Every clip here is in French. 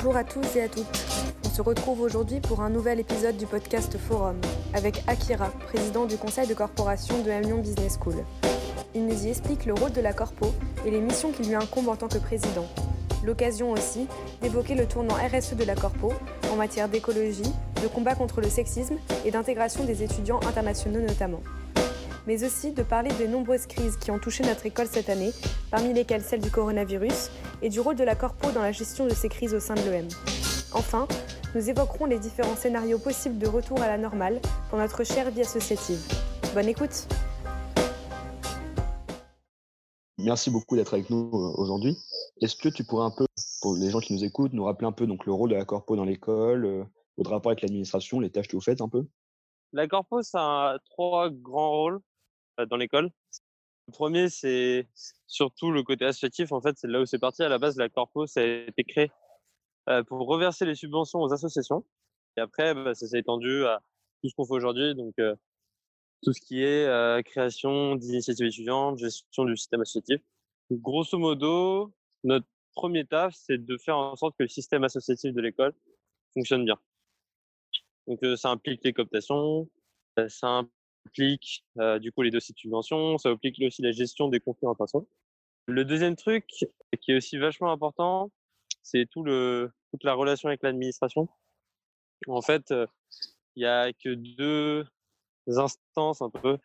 Bonjour à tous et à toutes. On se retrouve aujourd'hui pour un nouvel épisode du podcast Forum avec Akira, président du conseil de corporation de Lyon Business School. Il nous y explique le rôle de la corpo et les missions qui lui incombent en tant que président. L'occasion aussi d'évoquer le tournant RSE de la corpo en matière d'écologie, de combat contre le sexisme et d'intégration des étudiants internationaux notamment mais aussi de parler des nombreuses crises qui ont touché notre école cette année, parmi lesquelles celle du coronavirus, et du rôle de la Corpo dans la gestion de ces crises au sein de l'EM. Enfin, nous évoquerons les différents scénarios possibles de retour à la normale pour notre chère vie associative. Bonne écoute Merci beaucoup d'être avec nous euh, aujourd'hui. Est-ce que tu pourrais un peu, pour les gens qui nous écoutent, nous rappeler un peu donc, le rôle de la Corpo dans l'école, euh, votre rapport avec l'administration, les tâches que vous faites un peu? La Corpo, ça a trois grands rôles. Euh, dans l'école. Le premier, c'est surtout le côté associatif. En fait, c'est là où c'est parti. À la base, la Corpo, ça a été créé euh, pour reverser les subventions aux associations. Et après, bah, ça s'est étendu à tout ce qu'on fait aujourd'hui. Donc, euh, tout ce qui est création d'initiatives étudiantes, gestion du système associatif. grosso modo, notre premier taf, c'est de faire en sorte que le système associatif de l'école fonctionne bien. Donc, ça implique les cooptations, ça implique du coup les dossiers de subvention, ça implique aussi la gestion des conflits en. Le deuxième truc qui est aussi vachement important, c'est tout le, toute la relation avec l'administration. En fait, il n'y a que deux instances un peu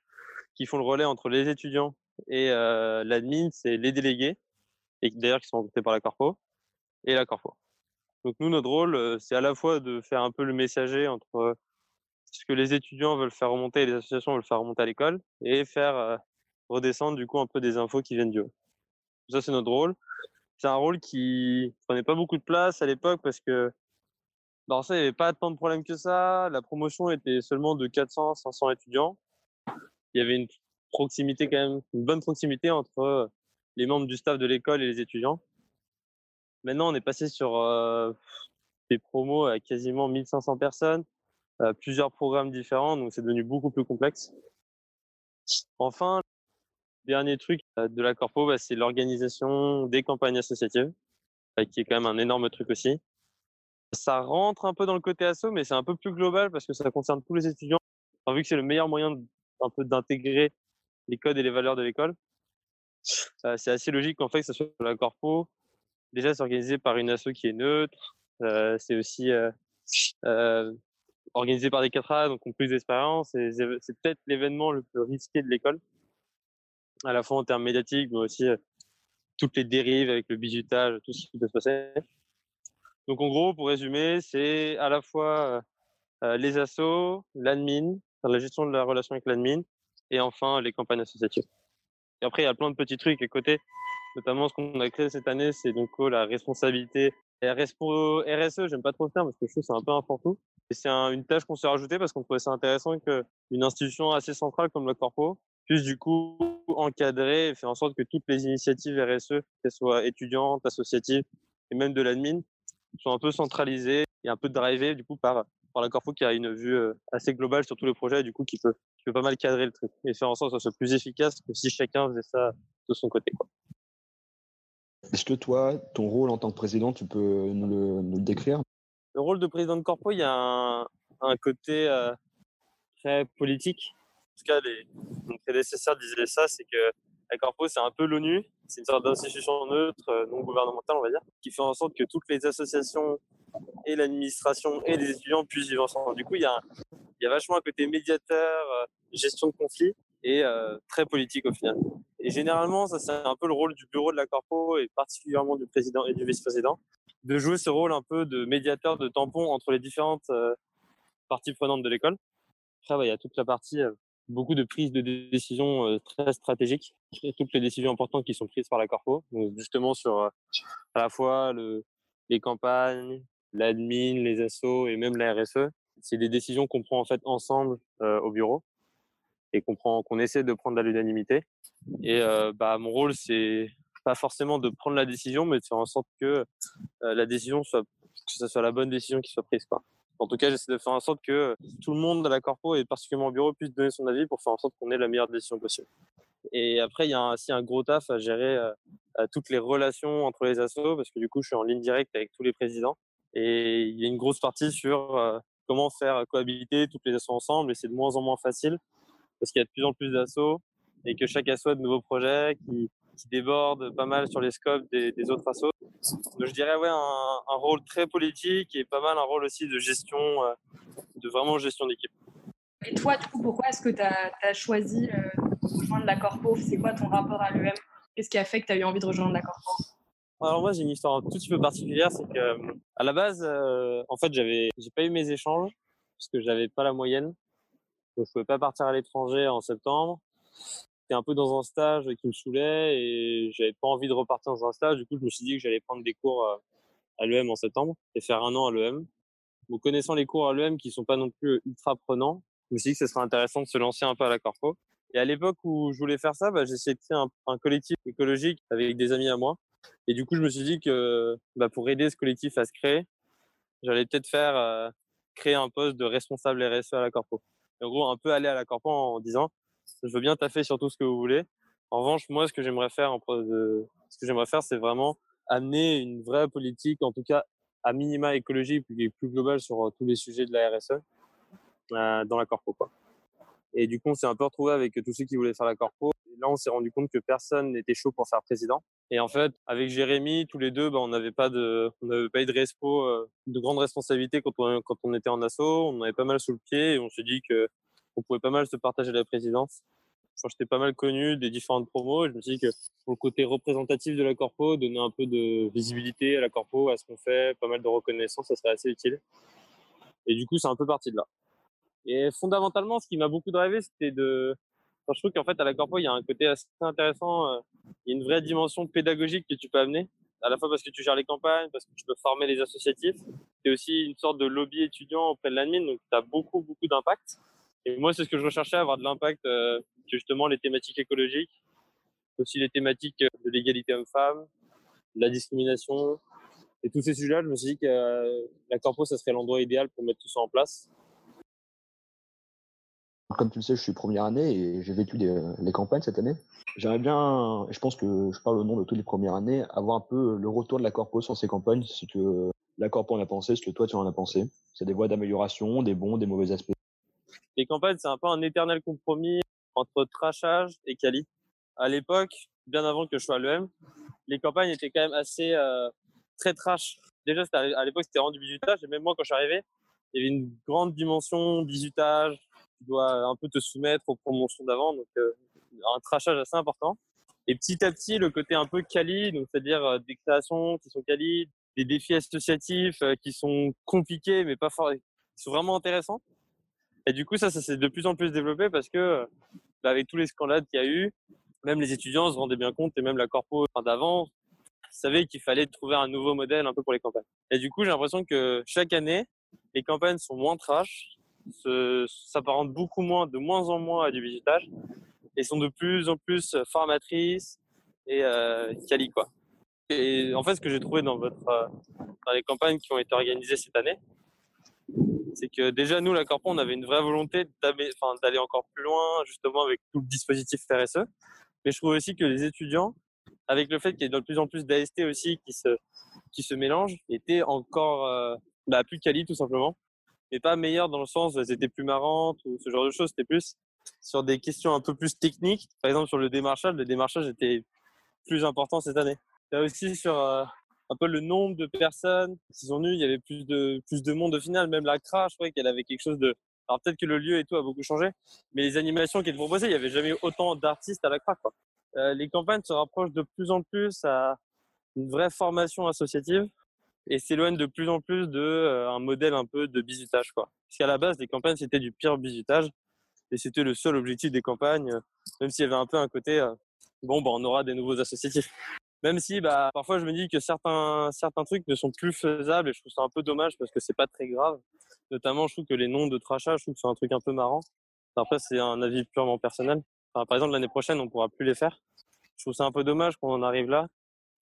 qui font le relais entre les étudiants et l'admin, c'est les délégués, et d'ailleurs qui sont recrutés par la Corpo, et la Corpo. Donc nous, notre rôle, c'est à la fois de faire un peu le messager entre ce que les étudiants veulent faire remonter les associations veulent faire remonter à l'école et faire redescendre du coup un peu des infos qui viennent du haut. Ça, c'est notre rôle. C'est un rôle qui prenait pas beaucoup de place à l'époque parce que dans ça, il n'y avait pas tant de problèmes que ça. La promotion était seulement de 400, 500 étudiants. Il y avait une proximité quand même, une bonne proximité entre les membres du staff de l'école et les étudiants. Maintenant, on est passé sur des promos à quasiment 1500 personnes plusieurs programmes différents, donc c'est devenu beaucoup plus complexe. Enfin, dernier truc de la Corpo, bah, c'est l'organisation des campagnes associatives, qui est quand même un énorme truc aussi. Ça rentre un peu dans le côté asso, mais c'est un peu plus global parce que ça concerne tous les étudiants. vu que c'est le meilleur moyen un peu d'intégrer les codes et les valeurs de l'école, c'est assez logique qu'en fait que ce soit la Corpo. Déjà, c'est organisé par une asso qui est neutre. c'est aussi organisé par des 4A, donc ont plus d'expérience. C'est peut-être l'événement le plus risqué de l'école, à la fois en termes médiatiques, mais aussi euh, toutes les dérives avec le bizutage, tout ce qui peut se passer. Donc en gros, pour résumer, c'est à la fois euh, euh, les assos, l'admin, la gestion de la relation avec l'admin, et enfin les campagnes associatives. Et après, il y a plein de petits trucs à côté, notamment ce qu'on a créé cette année, c'est donc oh, la responsabilité RSE, j'aime pas trop le terme parce que je trouve que c'est un peu un fourre-tout. Et c'est une tâche qu'on s'est rajoutée parce qu'on trouvait ça intéressant qu'une institution assez centrale comme le Corpo puisse du coup encadrer et faire en sorte que toutes les initiatives RSE, qu'elles soient étudiantes, associatives et même de l'admin, soient un peu centralisées et un peu drivées du coup par, par la Corpo qui a une vue euh, assez globale sur tous les projets et du coup qui peut, pas mal cadrer le truc et faire en sorte que ça soit plus efficace que si chacun faisait ça de son côté. Est-ce que toi, ton rôle en tant que président, tu peux nous le, décrire? Le rôle de président de Corpo, il y a un, côté euh, très politique. En tout cas, les, mon prédécesseur disait ça, c'est que la Corpo, c'est un peu l'ONU, c'est une sorte d'institution neutre, euh, non gouvernementale, on va dire, qui fait en sorte que toutes les associations et l'administration et les étudiants puissent vivre ensemble. Du coup, il y a, il y a vachement un côté médiateur, euh, gestion de conflits et très politique au final. Et généralement, ça c'est un peu le rôle du bureau de la corpo et particulièrement du président et du vice-président, de jouer ce rôle un peu de médiateur, de tampon entre les différentes euh, parties prenantes de l'école. Après, il y a toute la partie, euh, beaucoup de prises de décisions euh, très stratégiques, toutes les décisions importantes qui sont prises par la corpo, justement sur à la fois le, les campagnes, l'admin, les assos et même la RSE. C'est des décisions qu'on prend en fait ensemble au bureau et qu'on essaie de prendre à l'unanimité. Et euh, bah, mon rôle, c'est pas forcément de prendre la décision, mais de faire en sorte que euh, la décision soit, que ce soit la bonne décision qui soit prise. Quoi. En tout cas, j'essaie de faire en sorte que tout le monde dans la corpo et particulièrement au bureau puisse donner son avis pour faire en sorte qu'on ait la meilleure décision possible. Et après, il y a aussi un gros taf à gérer euh, toutes les relations entre les assos, parce que du coup, je suis en ligne directe avec tous les présidents. Et il y a une grosse partie sur comment faire cohabiter toutes les assos ensemble. Et c'est de moins en moins facile parce qu'il y a de plus en plus d'assauts et que chaque asso a de nouveaux projets qui, qui débordent pas mal sur les scopes des, des autres assos. Donc je dirais ouais, un, un, rôle très politique et pas mal un rôle aussi de gestion, euh, de vraiment gestion d'équipe. Et toi, du coup, pourquoi est-ce que tu as, as, choisi euh, de rejoindre la Corpo? C'est quoi ton rapport à l'EM Qu'est-ce qui a fait que tu as eu envie de rejoindre la Corpo? Alors moi j'ai une histoire un tout petit peu particulière, c'est que à la base, euh, en fait j'avais, j'ai pas eu mes échanges parce que j'avais pas la moyenne, donc je pouvais pas partir à l'étranger en septembre. J'étais un peu dans un stage qui me saoulait et j'avais pas envie de repartir dans un stage. Du coup je me suis dit que j'allais prendre des cours euh, à l'EM en septembre et faire un an à l'EM. Donc connaissant les cours à l'EM qui sont pas non plus ultra prenants, je me suis dit que ce serait intéressant de se lancer un peu à la corpo. Et à l'époque où je voulais faire ça, bah, essayé de créer un, un collectif écologique avec des amis à moi et du coup, je me suis dit que bah, pour aider ce collectif à se créer, j'allais peut-être faire euh, créer un poste de responsable RSE à la Corpo. Et en gros, un peu aller à la Corpo en disant je veux bien taffer sur tout ce que vous voulez. En revanche, moi, ce que j'aimerais faire, c'est vraiment amener une vraie politique, en tout cas à minima écologique, plus, plus globale sur tous les sujets de la RSE euh, dans la Corpo. Et du coup, on s'est un peu retrouvé avec tous ceux qui voulaient faire la Corpo. Et là, on s'est rendu compte que personne n'était chaud pour faire président. Et en fait, avec Jérémy, tous les deux, bah, on n'avait pas de, on n'avait pas eu de respo, euh, de grande responsabilité quand on, quand on était en asso. On avait pas mal sous le pied et on s'est dit que on pouvait pas mal se partager la présidence. Enfin, j'étais pas mal connu des différentes promos. Et je me suis dit que pour le côté représentatif de la corpo, donner un peu de visibilité à la corpo, à ce qu'on fait, pas mal de reconnaissance, ça serait assez utile. Et du coup, c'est un peu parti de là. Et fondamentalement, ce qui m'a beaucoup drivé, c'était de, Enfin, je trouve qu'en fait, à la corpo, il y a un côté assez intéressant. Euh, il y a une vraie dimension pédagogique que tu peux amener, à la fois parce que tu gères les campagnes, parce que tu peux former les associatifs. C'est aussi une sorte de lobby étudiant auprès de l'admin, donc tu as beaucoup, beaucoup d'impact. Et moi, c'est ce que je recherchais, avoir de l'impact euh, justement les thématiques écologiques, aussi les thématiques de l'égalité homme-femme, la discrimination. Et tous ces sujets-là, je me suis dit que euh, la corpo, ça serait l'endroit idéal pour mettre tout ça en place. Comme tu le sais, je suis première année et j'ai vécu les campagnes cette année. J'aimerais bien, je pense que je parle au nom de toutes les premières années, avoir un peu le retour de la corpo sur ces campagnes, ce que la corpo en a pensé, ce que toi tu en as pensé. C'est des voies d'amélioration, des bons, des mauvais aspects. Les campagnes, c'est un peu un éternel compromis entre trashage et quali. À l'époque, bien avant que je sois à l'EM, les campagnes étaient quand même assez euh, très trash. Déjà, à l'époque, c'était rendu bisutage et même moi, quand je suis arrivé, il y avait une grande dimension bisutage, tu dois un peu te soumettre aux promotions d'avant, donc euh, un trachage assez important. Et petit à petit, le côté un peu quali, donc c'est-à-dire euh, des créations qui sont quali, des défis associatifs euh, qui sont compliqués mais pas fort, qui sont vraiment intéressants. Et du coup, ça, ça s'est de plus en plus développé parce que bah, avec tous les scandales qu'il y a eu, même les étudiants se rendaient bien compte et même la corpo d'avant savait qu'il fallait trouver un nouveau modèle un peu pour les campagnes. Et du coup, j'ai l'impression que chaque année, les campagnes sont moins trash s'apparentent beaucoup moins, de moins en moins à du visitage et sont de plus en plus formatrices et euh, quali quoi. Et en fait, ce que j'ai trouvé dans votre euh, dans les campagnes qui ont été organisées cette année, c'est que déjà nous, la Corpo, on avait une vraie volonté d'aller encore plus loin, justement avec tout le dispositif RSE. Mais je trouve aussi que les étudiants, avec le fait qu'il y ait de plus en plus d'AST aussi qui se qui se mélangent, étaient encore euh, bah, plus quali tout simplement mais pas meilleures dans le sens où elles étaient plus marrantes ou ce genre de choses. C'était plus sur des questions un peu plus techniques. Par exemple, sur le démarchage, le démarchage était plus important cette année. Là aussi sur euh, un peu le nombre de personnes qui sont venues, il y avait plus de, plus de monde au final. Même la CRA, je croyais qu'elle avait quelque chose de... Alors peut-être que le lieu et tout a beaucoup changé, mais les animations qui étaient proposées, il n'y avait jamais autant d'artistes à la CRA. Quoi. Euh, les campagnes se rapprochent de plus en plus à une vraie formation associative et s'éloigne de plus en plus de euh, un modèle un peu de bisutage quoi. Parce qu'à la base les campagnes c'était du pire bisutage et c'était le seul objectif des campagnes euh, même s'il y avait un peu un côté euh, bon bah on aura des nouveaux associatifs. Même si bah parfois je me dis que certains certains trucs ne sont plus faisables et je trouve ça un peu dommage parce que c'est pas très grave. Notamment je trouve que les noms de trachage je trouve que c'est un truc un peu marrant. Après c'est un avis purement personnel. Par exemple l'année prochaine on pourra plus les faire. Je trouve ça un peu dommage qu'on en arrive là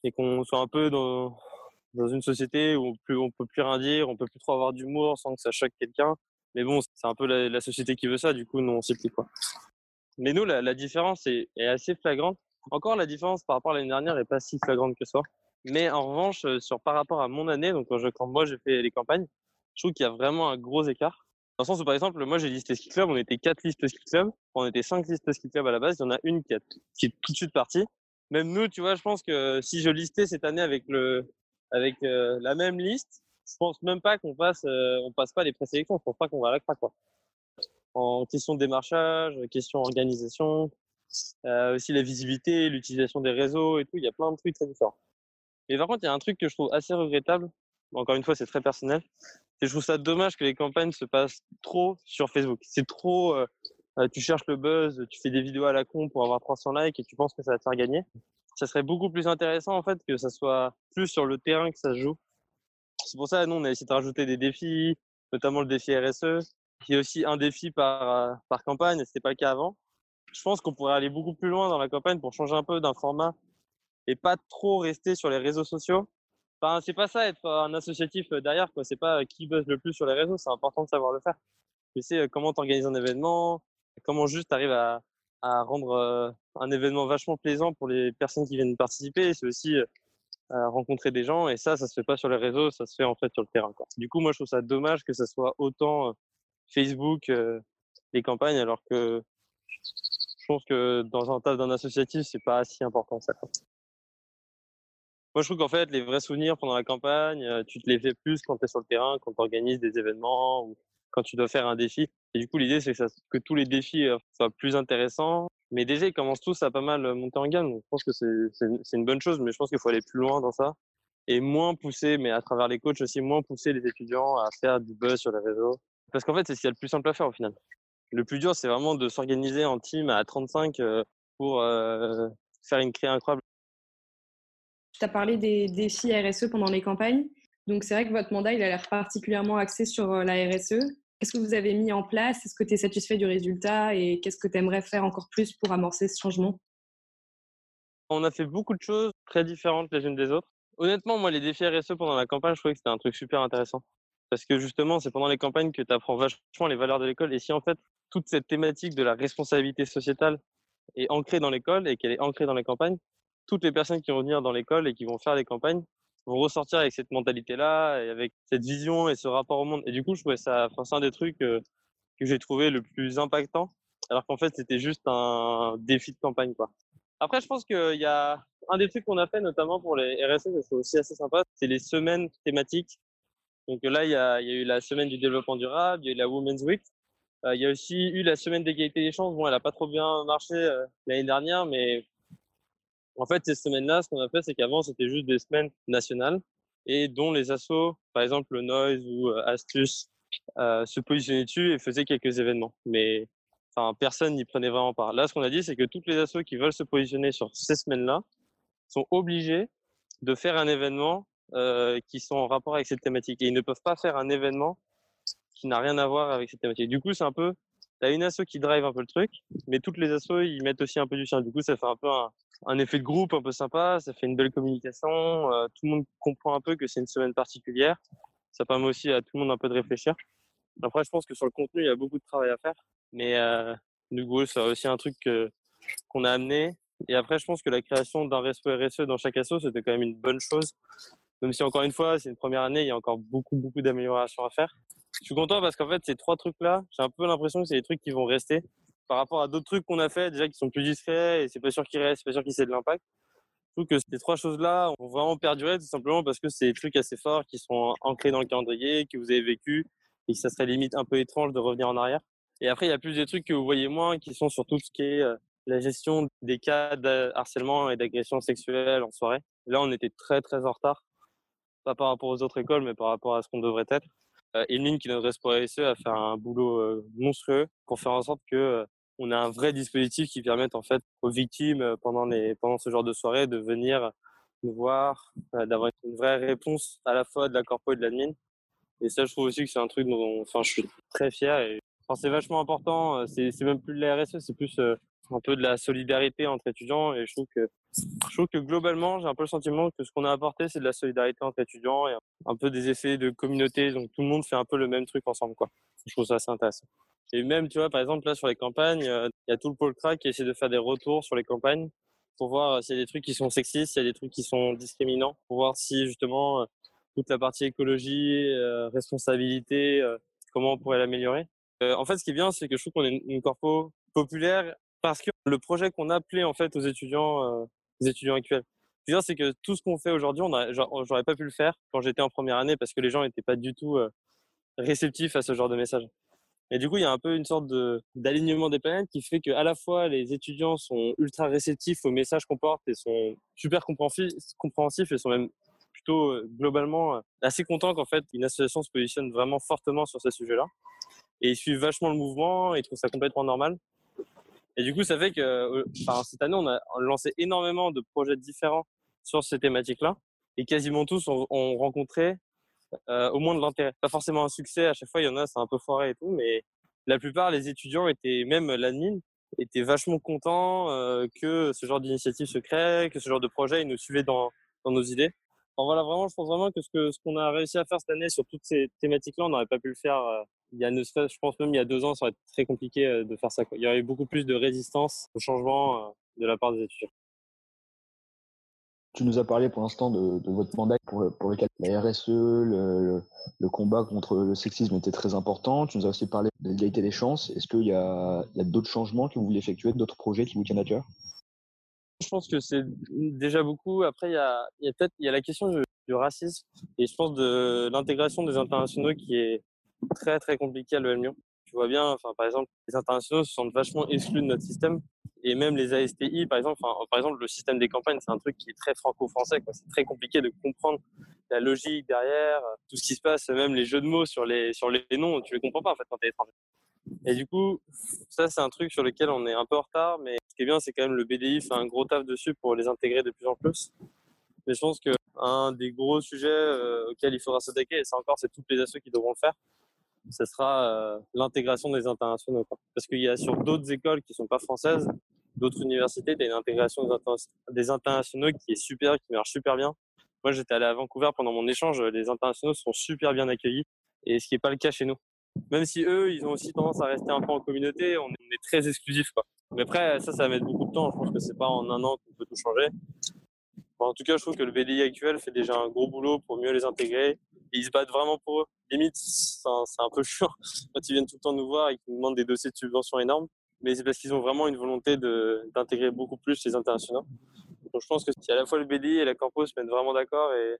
et qu'on soit un peu dans dans une société où on peut, peut plus rien dire, on peut plus trop avoir d'humour sans que ça choque quelqu'un. Mais bon, c'est un peu la, société qui veut ça, du coup, nous, on s'y quoi. Mais nous, la, différence est, assez flagrante. Encore, la différence par rapport à l'année dernière est pas si flagrante que ça. Mais en revanche, sur par rapport à mon année, donc quand moi j'ai fait les campagnes, je trouve qu'il y a vraiment un gros écart. Dans le sens où, par exemple, moi j'ai listé ski club, on était quatre listes ski club, on était cinq listes ski club à la base, il y en a une qui, qui est tout de suite partie. Même nous, tu vois, je pense que si je listais cette année avec, le, avec la même liste, je pense même pas qu'on passe, on passe pas les présélections, je pense pas qu'on va à la craque, quoi en question de démarchage, question organisation, euh, aussi la visibilité, l'utilisation des réseaux et tout. Il y a plein de trucs très différents. Mais par contre, il y a un truc que je trouve assez regrettable. Encore une fois, c'est très personnel. Et je trouve ça dommage que les campagnes se passent trop sur Facebook. C'est trop. Euh, euh, tu cherches le buzz, tu fais des vidéos à la con pour avoir 300 likes et tu penses que ça va te faire gagner. Ça serait beaucoup plus intéressant en fait que ça soit plus sur le terrain que ça se joue. C'est pour ça, nous, on a essayé de rajouter des défis, notamment le défi RSE, qui est aussi un défi par, euh, par campagne, ce n'était pas le cas avant. Je pense qu'on pourrait aller beaucoup plus loin dans la campagne pour changer un peu d'un format et pas trop rester sur les réseaux sociaux. Enfin, c'est pas ça être un associatif euh, derrière, quoi. C'est pas euh, qui buzz le plus sur les réseaux, c'est important de savoir le faire. Mais c'est comment tu organises un événement, comment juste tu arrives à, à rendre un événement vachement plaisant pour les personnes qui viennent participer. C'est aussi rencontrer des gens et ça, ça se fait pas sur les réseaux, ça se fait en fait sur le terrain. Du coup, moi, je trouve ça dommage que ça soit autant Facebook, euh, les campagnes, alors que je pense que dans un tas d'un associatif, c'est pas si important ça. Moi, je trouve qu'en fait, les vrais souvenirs pendant la campagne, euh, tu te les fais plus quand tu es sur le terrain, quand tu organises des événements ou quand tu dois faire un défi. Et du coup, l'idée, c'est que, tous les défis euh, soient plus intéressants. Mais déjà, ils commencent tous à pas mal monter en gamme. Donc, je pense que c'est une bonne chose, mais je pense qu'il faut aller plus loin dans ça. Et moins pousser, mais à travers les coachs aussi, moins pousser les étudiants à faire du buzz sur les réseaux, parce qu'en fait, c'est ce qu'il y a le plus simple à faire au final. Le plus dur, c'est vraiment de s'organiser en team à 35 euh, pour euh, faire une créa incroyable. Tu as parlé des défis RSE pendant les campagnes. Donc, c'est vrai que votre mandat, il a l'air particulièrement axé sur euh, la RSE. Qu'est-ce que vous avez mis en place? Est-ce que tu es satisfait du résultat? Et qu'est-ce que tu aimerais faire encore plus pour amorcer ce changement? On a fait beaucoup de choses très différentes les unes des autres. Honnêtement, moi, les défis RSE pendant la campagne, je trouvais que c'était un truc super intéressant. Parce que justement, c'est pendant les campagnes que tu apprends vachement les valeurs de l'école. Et si en fait, toute cette thématique de la responsabilité sociétale est ancrée dans l'école et qu'elle est ancrée dans les campagnes, toutes les personnes qui vont venir dans l'école et qui vont faire les campagnes vont ressortir avec cette mentalité-là et avec cette vision et ce rapport au monde. Et du coup, je trouvais ça, enfin, c'est un des trucs euh, que j'ai trouvé le plus impactant, alors qu'en fait, c'était juste un défi de campagne, quoi. Après, je pense qu'il y a un des trucs qu'on a fait, notamment pour les RSE, c'est aussi assez sympa, c'est les semaines thématiques donc là, il y, a, eu la semaine du développement durable, il y a eu la Women's Week. Euh, il y a aussi eu la semaine d'égalité des chances. Bon, elle n'a pas trop bien marché euh, l'année dernière, mais en fait, ces semaines-là, ce qu'on a fait, c'est qu'avant, c'était juste des semaines nationales et dont les assos, par exemple le Noise ou euh, Astuce, se positionnaient dessus et faisaient quelques événements. Mais personne n'y prenait vraiment part. Là, ce qu'on a dit, c'est que toutes les assos qui veulent se positionner sur ces semaines-là sont obligés de faire un événement euh, qui sont en rapport avec cette thématique. Et ils ne peuvent pas faire un événement qui n'a rien à voir avec cette thématique. Du coup, c'est un peu, tu as une asso qui drive un peu le truc, mais toutes les assos, ils mettent aussi un peu du sien. Du coup, ça fait un peu un, effet de groupe un peu sympa, ça fait une belle communication, euh, tout le monde comprend un peu que c'est une semaine particulière. Ça permet aussi à tout le monde un peu de réfléchir. Après, je pense que sur le contenu, il y a beaucoup de travail à faire. Mais euh, du coup, c'est aussi un truc qu'on a amené. Et après, je pense que la création d'un resto RSE dans chaque asso, c'était quand même une bonne chose même si encore une fois, c'est une première année, il y a encore beaucoup, beaucoup d'améliorations à faire. Je suis content parce qu'en fait, ces trois trucs-là, j'ai un peu l'impression que c'est des trucs qui vont rester par rapport à d'autres trucs qu'on a fait déjà qui sont plus discrets et c'est pas sûr qu'ils restent, c'est pas sûr qu'ils aient de l'impact. Je trouve que ces trois choses-là ont vraiment perduré tout simplement parce que c'est des trucs assez forts qui sont ancrés dans le calendrier, que vous avez vécu et que ça serait limite un peu étrange de revenir en arrière. Et après, il y a plus des trucs que vous voyez moins qui sont sur tout ce qui est euh, la gestion des cas de harcèlement et d'agression sexuelle en soirée. Là, on était très, très en retard pas par rapport aux autres écoles, mais par rapport à ce qu'on devrait être. Euh, Emeline, qui est notre responsable SE, a fait un boulot euh, monstrueux pour faire en sorte que euh, on a un vrai dispositif qui permette en fait aux victimes euh, pendant les pendant ce genre de soirée de venir nous voir, d'avoir une vraie réponse à la fois de la corpo et de l'admin. Et ça, je trouve aussi que c'est un truc dont enfin, je suis très fier. Et, enfin, c'est vachement important. C'est même plus de la RSE, c'est plus un peu de la solidarité entre étudiants et je trouve que je trouve que globalement j'ai un peu le sentiment que ce qu'on a apporté c'est de la solidarité entre étudiants et un peu des effets de communauté. Donc tout le monde fait un peu le même truc ensemble quoi. Je trouve ça assez intéressant. Et même tu vois par exemple là sur les campagnes euh, il y a tout le pôle crack qui essaie de faire des retours sur les campagnes pour voir s'il y a des trucs qui sont sexistes, s'il y a des trucs qui sont discriminants, pour voir si justement toute la partie écologie, responsabilité, comment on pourrait l'améliorer. en fait, ce qui est bien, c'est que je trouve qu'on est une corpo populaire parce que le projet qu'on a appelé en fait aux étudiants, aux étudiants actuels, c'est que tout ce qu'on fait aujourd'hui, on j'aurais pas pu le faire quand j'étais en première année parce que les gens n'étaient pas du tout réceptifs à ce genre de message. Et du coup, il y a un peu une sorte d'alignement des planètes qui fait que à la fois les étudiants sont ultra réceptifs aux messages qu'on porte et sont super compréhensifs et sont même plutôt globalement assez contents qu'en fait une association se positionne vraiment fortement sur ce sujet-là. Et ils suivent vachement le mouvement, et ils trouvent ça complètement normal. Et du coup, ça fait que enfin, cette année, on a lancé énormément de projets différents sur ces thématiques-là. Et quasiment tous ont, rencontré euh, au moins de l'intérêt. Pas forcément un succès, à chaque fois, il y en a, c'est un peu foiré et tout, mais la plupart, les étudiants étaient, même l'admin, étaient vachement contents euh, que ce genre d'initiative se crée, que ce genre de projet, ils nous suivaient dans, dans nos idées. Enfin, voilà, vraiment, je pense vraiment que ce qu'on a réussi à faire cette année sur toutes ces thématiques-là, on n'aurait pas pu le faire euh, il y a je pense même il y a deux ans, ça aurait été très compliqué euh, de faire ça. Il y aurait eu beaucoup plus de résistance au changement euh, de la part des étudiants. Tu nous as parlé pour l'instant de, votre mandat pour, lequel la RSE, le, combat contre le sexisme était très important. Tu nous as aussi parlé de l'égalité des chances. Est-ce qu'il y a d'autres changements que vous voulez effectuer, d'autres projets qui vous tiennent à cœur? Je pense que c'est déjà beaucoup. Après, il y a, peut-être la question du, racisme et je pense de l'intégration des internationaux qui est très très compliqué à l'OM Lyon. Tu vois bien, par exemple, les internationaux se sentent vachement exclus de notre système. Et même les ASTI, par exemple, par exemple, le système des campagnes, c'est un truc qui est très franco-français. C'est très compliqué de comprendre la logique derrière, tout ce qui se passe, même les jeux de mots sur les, sur les noms, tu les comprends pas en fait quand tu es étranger. Et du coup, ça, c'est un truc sur lequel on est un peu en retard, mais ce qui est bien, c'est quand même le BDI fait un gros taf dessus pour les intégrer de plus en plus. Mais je pense qu'un des gros sujets euh, auxquels il faudra s'attaquer, et ça encore, c'est toutes les assos qui devront le faire, ce sera euh, l'intégration des internationaux. Parce qu'il y a sur d'autres écoles qui sont pas françaises, d'autres universités, il y a une intégration des, internationaux qui est super, qui marche super bien. Moi, j'étais allé à Vancouver pendant mon échange, les internationaux sont super bien accueillis, et ce qui n'est pas le cas chez nous. Même si eux, ils ont aussi tendance à rester un peu en communauté, on est très exclusif. Mais après, ça, ça va mettre beaucoup de temps. Je pense que c'est pas en un an qu'on peut tout changer. en tout cas, je trouve que le BDI actuel fait déjà un gros boulot pour mieux les intégrer ils se battent vraiment pour eux. Limite, c'est un, peu chiant quand ils viennent tout le temps nous voir et qu'ils nous demandent des dossiers de subvention énormes. Mais c'est parce qu'ils ont vraiment une volonté d'intégrer beaucoup plus les internationaux. Donc je pense que si à la fois le BDI et la Corpo se mettent vraiment d'accord et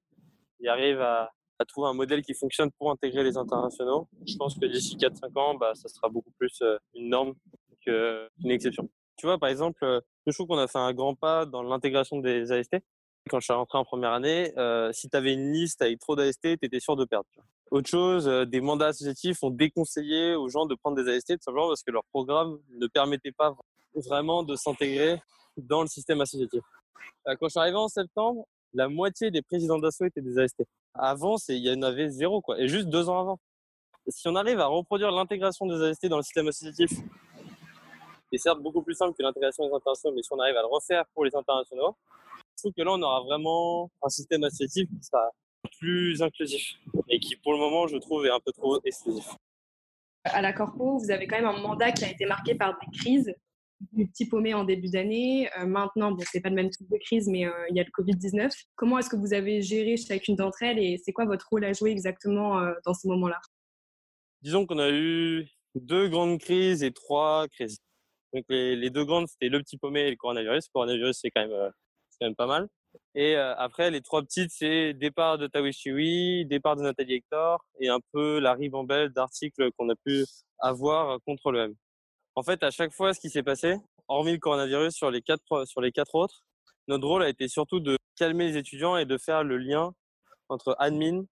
ils arrivent à, trouver un modèle qui fonctionne pour intégrer les internationaux, je pense que d'ici 4-5 ans, bah, ça sera beaucoup plus euh, une norme qu'une exception. Tu vois, par exemple, euh, je trouve qu'on a fait un grand pas dans l'intégration des AST quand je suis rentré en première année, euh, si tu avais une liste avec trop d'AST, tu étais sûr de perdre. Autre chose, des mandats associatifs ont déconseillé aux gens de prendre des AST tout simplement parce que leur programme ne permettait pas vraiment de s'intégrer dans le système associatif. Quand je suis arrivé en septembre, la moitié des présidents d'assaut étaient des AST. Avant, il y en avait zéro, quoi. Et juste deux ans avant. si on arrive à reproduire l'intégration des AST dans le système associatif, c'est certes beaucoup plus simple que l'intégration des internationaux, mais si on arrive à le refaire pour les internationaux, je trouve que là, on aura vraiment un système associatif qui sera plus inclusif et qui, pour le moment, je trouve, est un peu trop exclusif. À la Corpo, vous avez quand même un mandat qui a été marqué par des crises du petit paumé en début d'année. Euh, maintenant, bon, c'est pas le même type de crise, mais euh, il y a le Covid-19. Comment est-ce que vous avez géré chacune d'entre elles et c'est quoi votre rôle à jouer exactement euh, dans ces moments-là? Disons qu'on a eu deux grandes crises et trois crises. Donc les, deux grandes, c'était le petit paumé et le coronavirus. Le coronavirus, c'est quand même même pas mal. Et après, les trois petites, c'est départ de Tawishiwi, départ de Nathalie Hector et un peu la ribambelle d'articles qu'on a pu avoir contre le M. En fait, à chaque fois, ce qui s'est passé, hormis le coronavirus sur les quatre, sur les quatre autres, notre rôle a été surtout de calmer les étudiants et de faire le lien entre admin,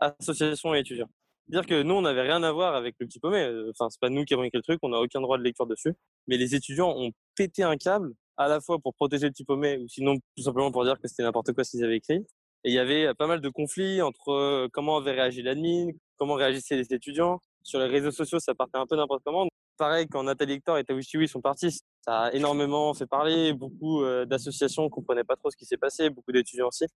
association et étudiants. Dire que nous, on n'avait rien à voir avec le petit paumé. Enfin, c'est pas nous qui avons écrit le truc, on n'a aucun droit de lecture dessus. Mais les étudiants ont pété un câble à la fois pour protéger le petit paumé ou sinon tout simplement pour dire que c'était n'importe quoi ce qu'ils avaient écrit. Et il y avait pas mal de conflits entre euh, comment avait réagi l'admin, comment réagissaient les étudiants. Sur les réseaux sociaux, ça partait un peu n'importe comment. Pareil, quand Nathalie Hector et Tawishiwi sont partis, ça a énormément fait parler. Beaucoup euh, d'associations comprenaient pas trop ce qui s'est passé, beaucoup d'étudiants aussi.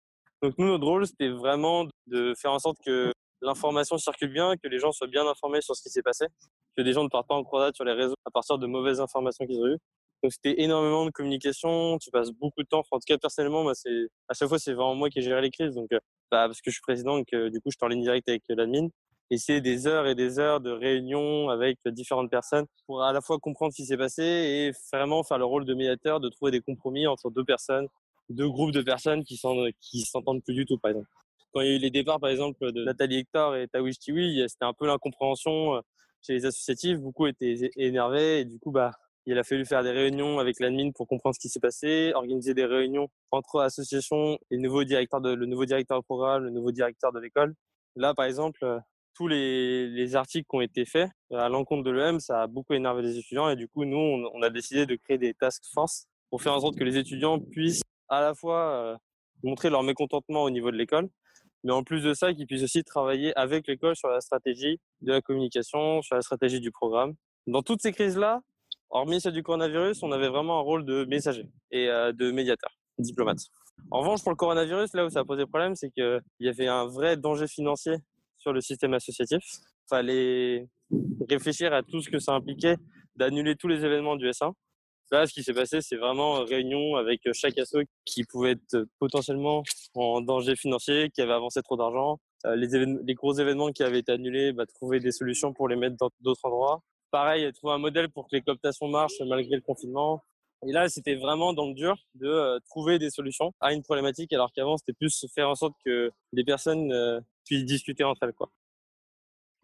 Donc nous, notre rôle, c'était vraiment de faire en sorte que l'information circule bien, que les gens soient bien informés sur ce qui s'est passé, que des gens ne partent pas en croisade sur les réseaux à partir de mauvaises informations qu'ils ont eues. Donc c'était énormément de communication, tu passes beaucoup de temps. en tout cas, personnellement, moi, c'est à chaque fois, c'est vraiment moi qui ai géré les crises. Donc, bah, parce que je suis président, donc du coup, je suis en ligne directe avec l'admin. Et c'est des heures et des heures de réunions avec différentes personnes pour à la fois comprendre ce qui s'est passé et vraiment faire le rôle de médiateur, de trouver des compromis entre deux personnes, deux groupes de personnes qui s'entendent plus du tout, par exemple. Quand il y a eu les départs, par exemple, de Nathalie Hector et Tawish Tiwi, c'était un peu l'incompréhension euh, chez les associatifs. Beaucoup étaient énervés et du coup, bah, il a fallu faire des réunions avec l'admin pour comprendre ce qui s'est passé, organiser des réunions entre associations et le nouveau directeur de, le nouveau directeur de programme, le nouveau directeur de l'école. Là, par exemple, euh, tous les, les, articles qui ont été faits euh, à l'encontre de l'EM, ça a beaucoup énervé les étudiants et du coup, nous, on, a décidé de créer des task force pour faire en sorte que les étudiants puissent à la fois montrer leur mécontentement au niveau de l'école, mais en plus de ça, qu'ils puissent aussi travailler avec l'école sur la stratégie de la communication, sur la stratégie du programme. Dans toutes ces crises-là, hormis celle du coronavirus, on avait vraiment un rôle de messager et euh, de médiateur, diplomate. En revanche, pour le coronavirus, là où ça a posé problème, c'est qu'il y avait un vrai danger financier sur le système associatif. Il fallait réfléchir à tout ce que ça impliquait d'annuler tous les événements du S1 Là, ce qui s'est passé, c'est vraiment réunion avec chaque asso qui pouvait être potentiellement en danger financier, qui avait avancé trop d'argent. Euh, les, les, gros événements qui avaient été annulés, bah, trouver des solutions pour les mettre dans d'autres endroits. Pareil, trouver un modèle pour que les cooptations marchent malgré le confinement. Et là, c'était vraiment dans le dur de euh, trouver des solutions à une problématique, alors qu'avant, c'était plus faire en sorte que les personnes euh, puissent discuter entre elles. Quoi.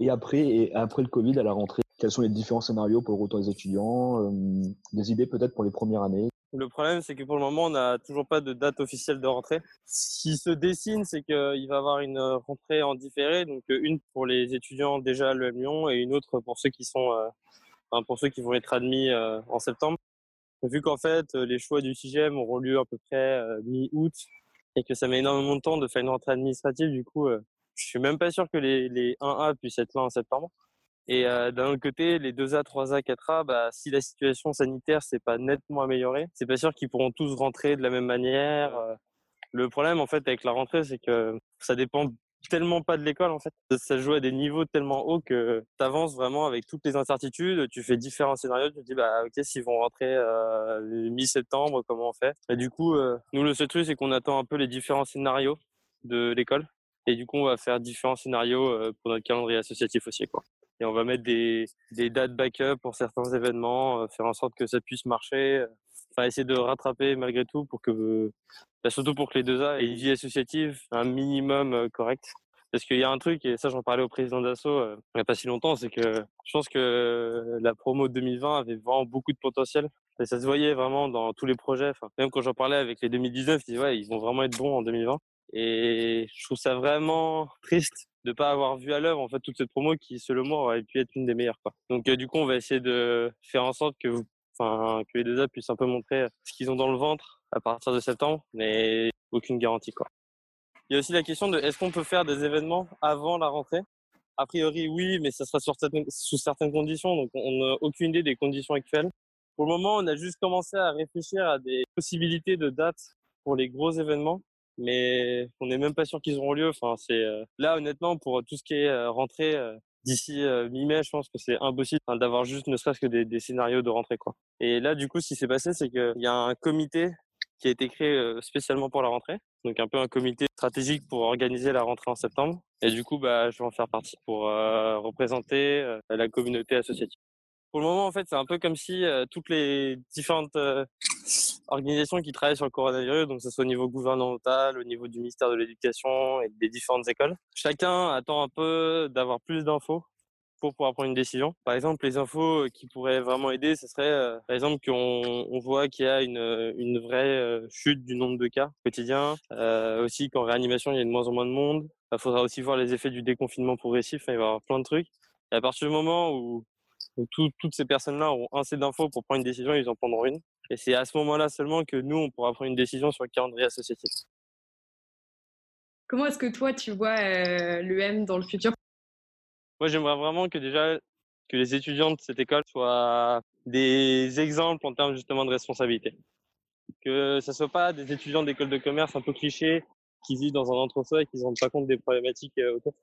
Et après, et après le Covid, à la rentrée, quels sont les différents scénarios pour le retour des étudiants euh, Des idées peut-être pour les premières années? Le problème, c'est que pour le moment, on n'a toujours pas de date officielle de rentrée. Ce qui se dessine, c'est qu'il va y avoir une rentrée en différé, donc euh, une pour les étudiants déjà à l'EM Lyon et une autre pour ceux qui sont, euh, enfin, pour ceux qui vont être admis en septembre. Vu qu'en fait, les choix du CIGEM auront lieu à peu près mi-août et que ça met énormément de temps de faire une rentrée administrative, du coup, je suis même pas sûr que les, les 1A puissent être là en septembre. Et euh, d'un autre côté, les 2A, 3A, 4A, bah, si la situation sanitaire s'est pas nettement améliorée, c'est pas sûr qu'ils pourront tous rentrer de la même manière. Euh. Le problème, en fait, avec la rentrée, c'est que ça dépend tellement pas de l'école, en fait. Ça joue à des niveaux tellement hauts que tu avances vraiment avec toutes les incertitudes. Tu fais différents scénarios. Tu te dis, bah, ok, s'ils vont rentrer euh, mi-septembre, comment on fait? Et du coup, euh, nous, le seul truc, c'est qu'on attend un peu les différents scénarios de l'école. Et du coup, on va faire différents scénarios pour notre calendrier associatif aussi, quoi et on va mettre des, des dates backup pour certains événements, euh, faire en sorte que ça puisse marcher, euh, enfin essayer de rattraper malgré tout pour que, bah, surtout pour que les deux A aient une vie associative un minimum euh, correct. Parce qu'il y a un truc, et ça j'en parlais au président d'Asso il n'y a pas si longtemps, c'est que je pense que la promo 2020 avait vraiment beaucoup de potentiel. Et ça se voyait vraiment dans tous les projets. Même quand j'en parlais avec les 2019, ils disaient ouais, ils vont vraiment être bons en 2020. Et je trouve ça vraiment triste de pas avoir vu à l'œuvre en fait toute cette promo qui selon moi aurait pu être une des meilleures quoi. Donc euh, du coup on va essayer de faire en sorte que vous, enfin que les deux A puissent un peu montrer ce qu'ils ont dans le ventre à partir de septembre mais aucune garantie quoi. Il y a aussi la question de est-ce qu'on peut faire des événements avant la rentrée? A priori oui mais ça sera sur sous certaines conditions donc on n'a aucune idée des conditions actuelles. Pour le moment on a juste commencé à réfléchir à des possibilités de dates pour les gros événements mais on n'est même pas sûr qu'ils auront lieu. Enfin, c'est euh, là honnêtement pour tout ce qui est euh, rentrée euh, d'ici mi-mai, je pense que c'est impossible d'avoir juste ne serait-ce que des, des, scénarios de rentrée quoi. Et là du coup, ce qui s'est passé, c'est qu'il y a un comité qui a été créé spécialement pour la rentrée, donc un peu un comité stratégique pour organiser la rentrée en septembre. Et du coup, bah, je vais en faire partie pour représenter la communauté associative. Pour le moment, en fait, c'est un peu comme si toutes les différentes organisations qui travaillent sur le coronavirus, donc que ce soit au niveau gouvernemental, au niveau du ministère de l'Éducation et des différentes écoles. Chacun attend un peu d'avoir plus d'infos pour pouvoir prendre une décision. Par exemple, les infos qui pourraient vraiment aider, ce serait euh, par exemple qu'on on voit qu'il y a une, vraie euh, chute du nombre de cas quotidiens, euh, aussi qu'en réanimation, il y a de moins en moins de monde. Il faudra aussi voir les effets du déconfinement progressif, il va y avoir plein de trucs. Et à partir du moment où, toutes ces personnes-là auront assez d'infos pour prendre une décision, ils en prendront une. Et c'est à ce moment-là seulement que nous, on pourra prendre une décision sur le calendrier associatif. Comment est-ce que toi, tu vois euh, l'EM dans le futur? Moi, j'aimerais vraiment que déjà que les étudiants de cette école soient des exemples en termes justement de responsabilité. Que ce ne soit pas des étudiants d'école de commerce un peu clichés qui vivent dans un entre-soi et qui ne se rendent pas compte des problématiques euh, autour.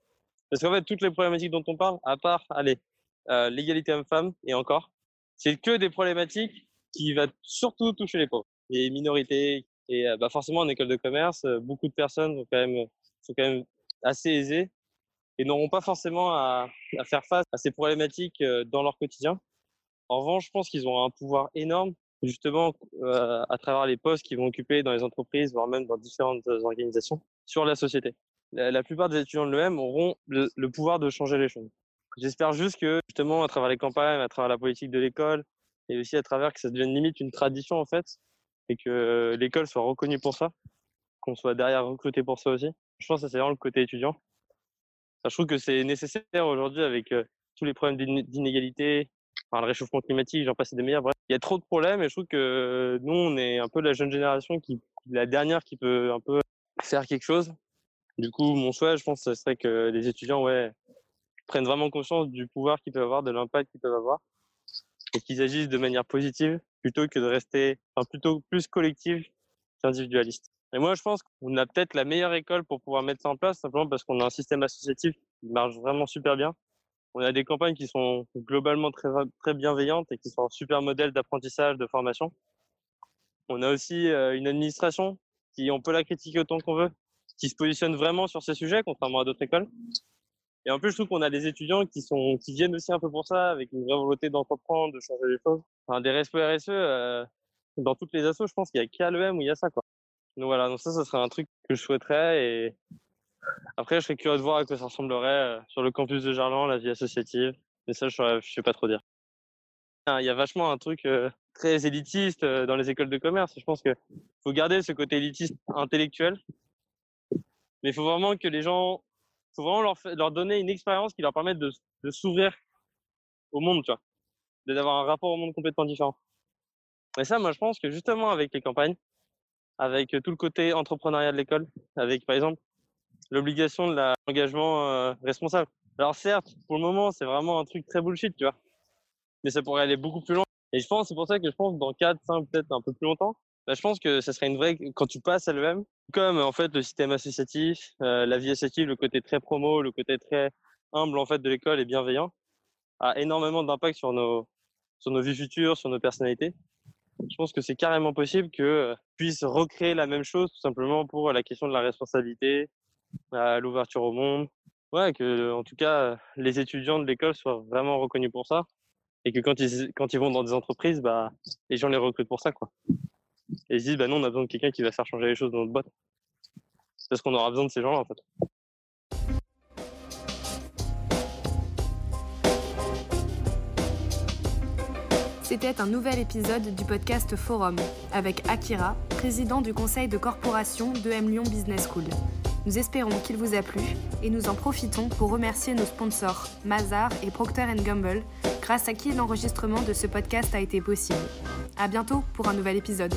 Parce qu'en fait, toutes les problématiques dont on parle, à part, allez, euh, l'égalité homme-femme et encore, c'est que des problématiques qui va surtout toucher les pauvres, les minorités. Et bah, forcément, en école de commerce, beaucoup de personnes sont quand même, sont quand même assez aisées et n'auront pas forcément à, faire face à ces problématiques dans leur quotidien. En revanche, je pense qu'ils ont un pouvoir énorme, justement, à travers les postes qu'ils vont occuper dans les entreprises, voire même dans différentes organisations, sur la société. La, plupart des étudiants de l'EM auront le pouvoir de changer les choses. J'espère juste que, justement, à travers les campagnes, à travers la politique de l'école, et aussi à travers que ça devienne limite une tradition, en fait, et que l'école soit reconnue pour ça, qu'on soit derrière recruté pour ça aussi. Je pense que c'est vraiment le côté étudiant je trouve que c'est nécessaire aujourd'hui avec euh, tous les problèmes d'inégalité, enfin, le réchauffement climatique, j'en passe des meilleurs. Il y a trop de problèmes et je trouve que nous, on est un peu la jeune génération qui, la dernière qui peut un peu faire quelque chose. Du coup, mon souhait, je pense, ce serait que les étudiants, ouais, prennent vraiment conscience du pouvoir qu'ils peuvent avoir, de l'impact qu'ils peuvent avoir, et qu'ils agissent de manière positive plutôt que de rester, plutôt plus collective qu'individualiste. Et moi, je pense qu'on a peut-être la meilleure école pour pouvoir mettre ça en place, simplement parce qu'on a un système associatif qui marche vraiment super bien. On a des campagnes qui sont globalement très, très bienveillantes et qui sont un super modèle d'apprentissage, de formation. On a aussi euh, une administration qui, on peut la critiquer autant qu'on veut, qui se positionne vraiment sur ces sujets, contrairement à d'autres écoles. Et en plus, je trouve qu'on a des étudiants qui sont, qui viennent aussi un peu pour ça, avec une vraie volonté d'entreprendre, de changer les choses. Enfin, des restos RSE, euh, dans toutes les assos, je pense qu'il y a qu'à l'EM où il y a ça, quoi. Donc voilà, donc ça, ça serait un truc que je souhaiterais. Et après, je serais curieux de voir à quoi ça ressemblerait euh, sur le campus de Gerland, la vie associative. Mais ça, je ne sais pas trop dire. Il y a vachement un truc euh, très élitiste euh, dans les écoles de commerce. Je pense qu'il faut garder ce côté élitiste intellectuel. Mais il faut vraiment que les gens, faut vraiment leur, leur donner une expérience qui leur permette de, de s'ouvrir au monde, tu vois. D'avoir un rapport au monde complètement différent. Et ça, moi, je pense que justement avec les campagnes, avec tout le côté entrepreneuriat de l'école, avec par exemple l'obligation de l'engagement euh, responsable. Alors certes, pour le moment, c'est vraiment un truc très bullshit, tu vois, mais ça pourrait aller beaucoup plus loin. Et je pense, c'est pour ça que je pense dans 4, 5, peut-être un peu plus longtemps, bah, je pense que ça serait une vraie, quand tu passes à l'EM, comme en fait le système associatif, euh, la vie associative, le côté très promo, le côté très humble en fait de l'école et bienveillant, a énormément d'impact sur nos, sur nos vies futures, sur nos personnalités je pense que c'est carrément possible que euh, puisse recréer la même chose tout simplement pour la question de la responsabilité, l'ouverture au monde. Ouais, que en tout cas les étudiants de l'école soient vraiment reconnus pour ça et que quand ils quand ils vont dans des entreprises, bah les gens les recrutent pour ça quoi. Et ils se disent bah non, on a besoin de quelqu'un qui va faire changer les choses dans notre boîte. C'est parce qu'on aura besoin de ces gens-là en fait. C'était un nouvel épisode du podcast Forum avec Akira, président du conseil de corporation de M Lyon Business School. Nous espérons qu'il vous a plu et nous en profitons pour remercier nos sponsors Mazar et Procter Gamble, grâce à qui l'enregistrement de ce podcast a été possible. À bientôt pour un nouvel épisode.